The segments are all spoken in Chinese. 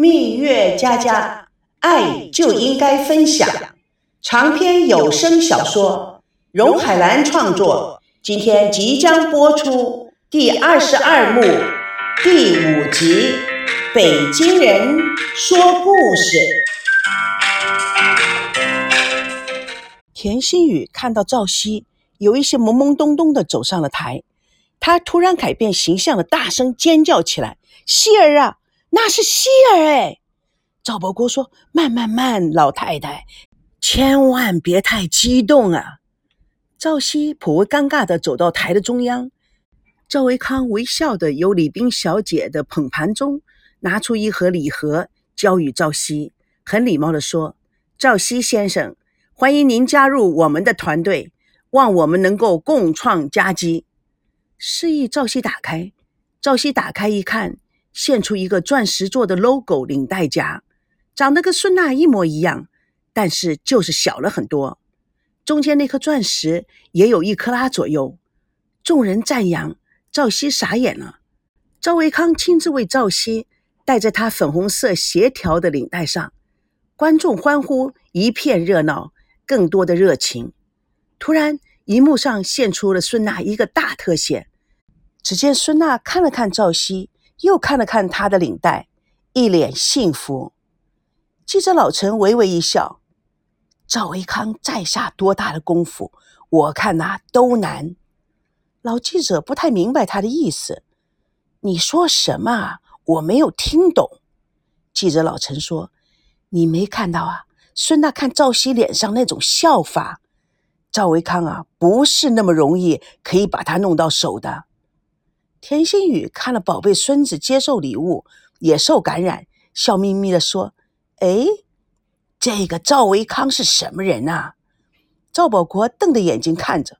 蜜月佳佳，爱就应该分享。长篇有声小说，荣海兰创作，今天即将播出第二十二幕第五集《北京人说故事》。田心雨看到赵熙有一些懵懵懂懂的走上了台，他突然改变形象的大声尖叫起来：“希儿啊！”那是希儿哎，赵伯国说：“慢慢慢，老太太，千万别太激动啊。”赵熙颇为尴尬地走到台的中央，赵维康微笑地由礼宾小姐的捧盘中拿出一盒礼盒，交与赵熙，很礼貌地说：“赵熙先生，欢迎您加入我们的团队，望我们能够共创佳绩。”示意赵熙打开，赵熙打开一看。现出一个钻石做的 logo 领带夹，长得跟孙娜一模一样，但是就是小了很多。中间那颗钻石也有一克拉左右。众人赞扬，赵熙傻眼了。赵维康亲自为赵熙戴在他粉红色协调的领带上，观众欢呼，一片热闹，更多的热情。突然，荧幕上现出了孙娜一个大特写，只见孙娜看了看赵熙。又看了看他的领带，一脸幸福。记者老陈微微一笑：“赵维康再下多大的功夫，我看呐都难。”老记者不太明白他的意思：“你说什么啊？我没有听懂。”记者老陈说：“你没看到啊？孙娜看赵熙脸上那种笑法，赵维康啊，不是那么容易可以把他弄到手的。”田心雨看了宝贝孙子接受礼物，也受感染，笑眯眯的说：“哎，这个赵维康是什么人啊？”赵保国瞪着眼睛看着，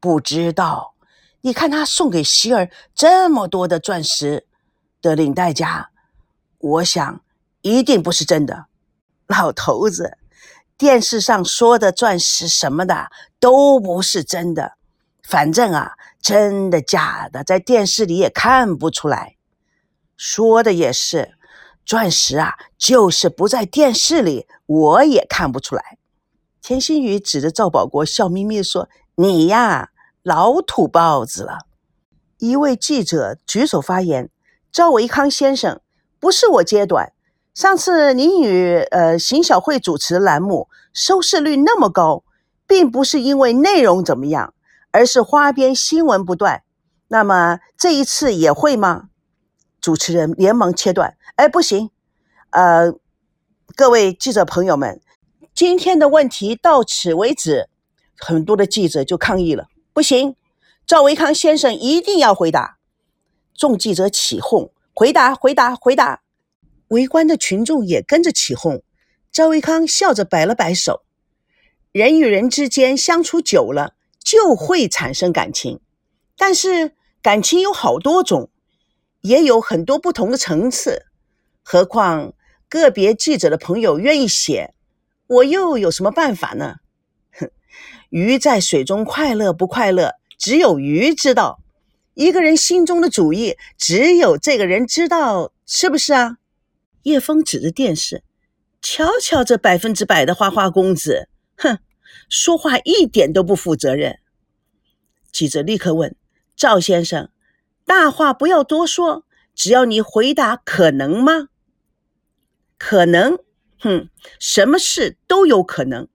不知道。你看他送给希儿这么多的钻石的领带夹，我想一定不是真的。老头子，电视上说的钻石什么的都不是真的。反正啊，真的假的，在电视里也看不出来。说的也是，钻石啊，就是不在电视里，我也看不出来。田心雨指着赵保国，笑眯眯说：“你呀，老土包子了。”一位记者举手发言：“赵维康先生，不是我揭短。上次您与呃邢小慧主持栏目收视率那么高，并不是因为内容怎么样。”而是花边新闻不断，那么这一次也会吗？主持人连忙切断：“哎，不行，呃，各位记者朋友们，今天的问题到此为止。”很多的记者就抗议了：“不行，赵维康先生一定要回答。”众记者起哄：“回答，回答，回答！”围观的群众也跟着起哄。赵维康笑着摆了摆手：“人与人之间相处久了。”就会产生感情，但是感情有好多种，也有很多不同的层次。何况个别记者的朋友愿意写，我又有什么办法呢？哼，鱼在水中快乐不快乐，只有鱼知道。一个人心中的主意，只有这个人知道，是不是啊？叶枫指着电视，瞧瞧这百分之百的花花公子，哼。说话一点都不负责任。记者立刻问赵先生：“大话不要多说，只要你回答可能吗？可能？哼，什么事都有可能，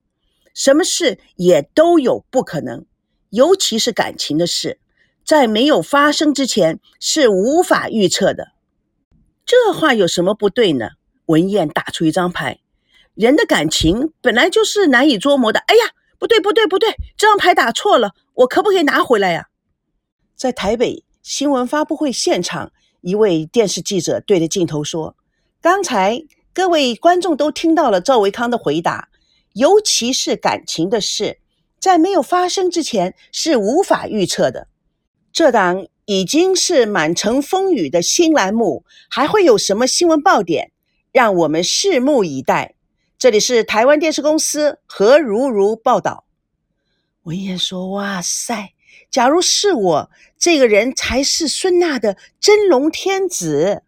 什么事也都有不可能，尤其是感情的事，在没有发生之前是无法预测的。这话有什么不对呢？”文燕打出一张牌。人的感情本来就是难以捉摸的。哎呀，不对不对不对，这张牌打错了，我可不可以拿回来呀？在台北新闻发布会现场，一位电视记者对着镜头说：“刚才各位观众都听到了赵维康的回答，尤其是感情的事，在没有发生之前是无法预测的。这档已经是满城风雨的新栏目，还会有什么新闻爆点？让我们拭目以待。”这里是台湾电视公司何如如报道。文言说：“哇塞，假如是我，这个人才是孙娜的真龙天子。”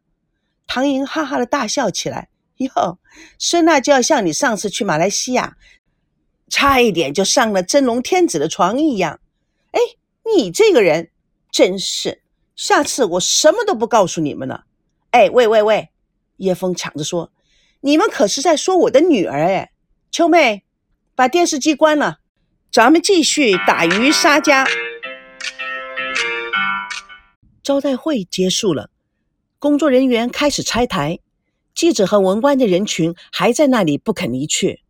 唐莹哈哈的大笑起来。哟，孙娜就要像你上次去马来西亚，差一点就上了真龙天子的床一样。哎，你这个人真是，下次我什么都不告诉你们了。哎，喂喂喂，叶枫抢着说，你们可是在说我的女儿哎。秋妹，把电视机关了，咱们继续打鱼杀家。招待会结束了，工作人员开始拆台。记者和文官的人群还在那里不肯离去。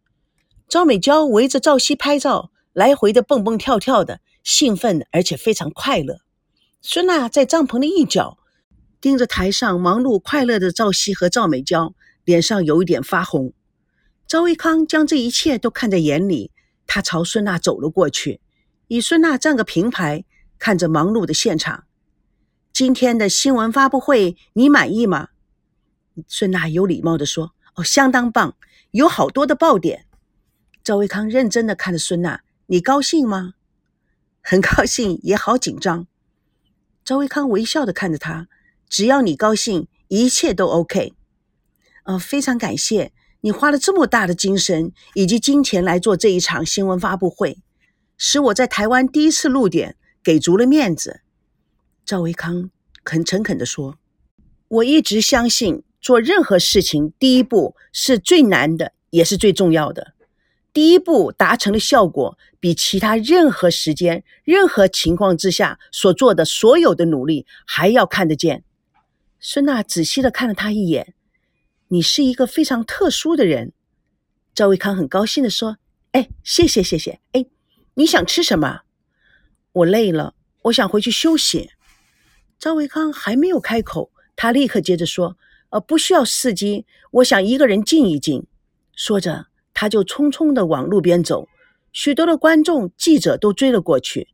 赵美娇围着赵熙拍照，来回的蹦蹦跳跳的，兴奋而且非常快乐。孙娜在帐篷的一角，盯着台上忙碌快乐的赵熙和赵美娇，脸上有一点发红。赵维康将这一切都看在眼里，他朝孙娜走了过去，以孙娜站个平排，看着忙碌的现场。今天的新闻发布会，你满意吗？孙娜有礼貌地说：“哦，相当棒，有好多的爆点。”赵维康认真地看着孙娜：“你高兴吗？”“很高兴，也好紧张。”赵维康微笑地看着他：“只要你高兴，一切都 OK。”“呃，非常感谢你花了这么大的精神以及金钱来做这一场新闻发布会，使我在台湾第一次露点给足了面子。”赵维康很诚恳地说：“我一直相信。”做任何事情，第一步是最难的，也是最重要的。第一步达成的效果，比其他任何时间、任何情况之下所做的所有的努力还要看得见。孙娜仔细的看了他一眼：“你是一个非常特殊的人。”赵维康很高兴的说：“哎，谢谢谢谢。哎，你想吃什么？我累了，我想回去休息。”赵维康还没有开口，他立刻接着说。呃，不需要司机，我想一个人静一静。说着，他就匆匆地往路边走。许多的观众、记者都追了过去。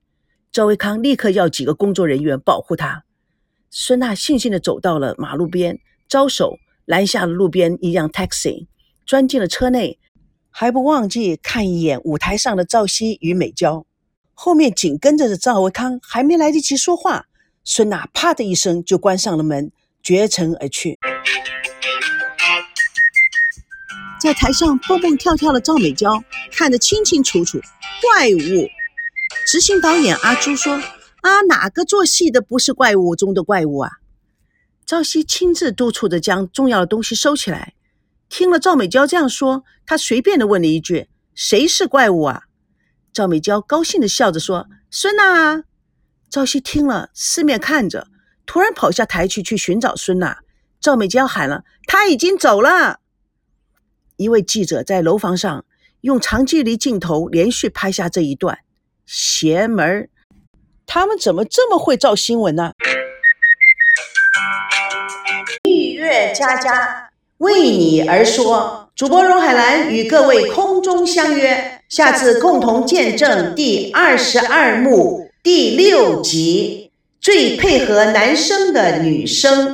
赵维康立刻要几个工作人员保护他。孙娜悻悻地走到了马路边，招手拦下了路边一辆 taxi，钻进了车内，还不忘记看一眼舞台上的赵熙与美娇。后面紧跟着的赵维康还没来得及说话，孙娜啪的一声就关上了门，绝尘而去。在台上蹦蹦跳跳的赵美娇看得清清楚楚，怪物！执行导演阿朱说：“啊，哪个做戏的不是怪物中的怪物啊？”赵熙亲自督促着将重要的东西收起来。听了赵美娇这样说，他随便的问了一句：“谁是怪物啊？”赵美娇高兴的笑着说：“孙娜。”赵熙听了，四面看着，突然跑下台去去寻找孙娜。赵美娇喊了：“他已经走了。”一位记者在楼房上用长距离镜头连续拍下这一段，邪门儿！他们怎么这么会造新闻呢？月佳佳为你而说，主播荣海兰与各位空中相约，下次共同见证第二十二幕第六集最配合男生的女生。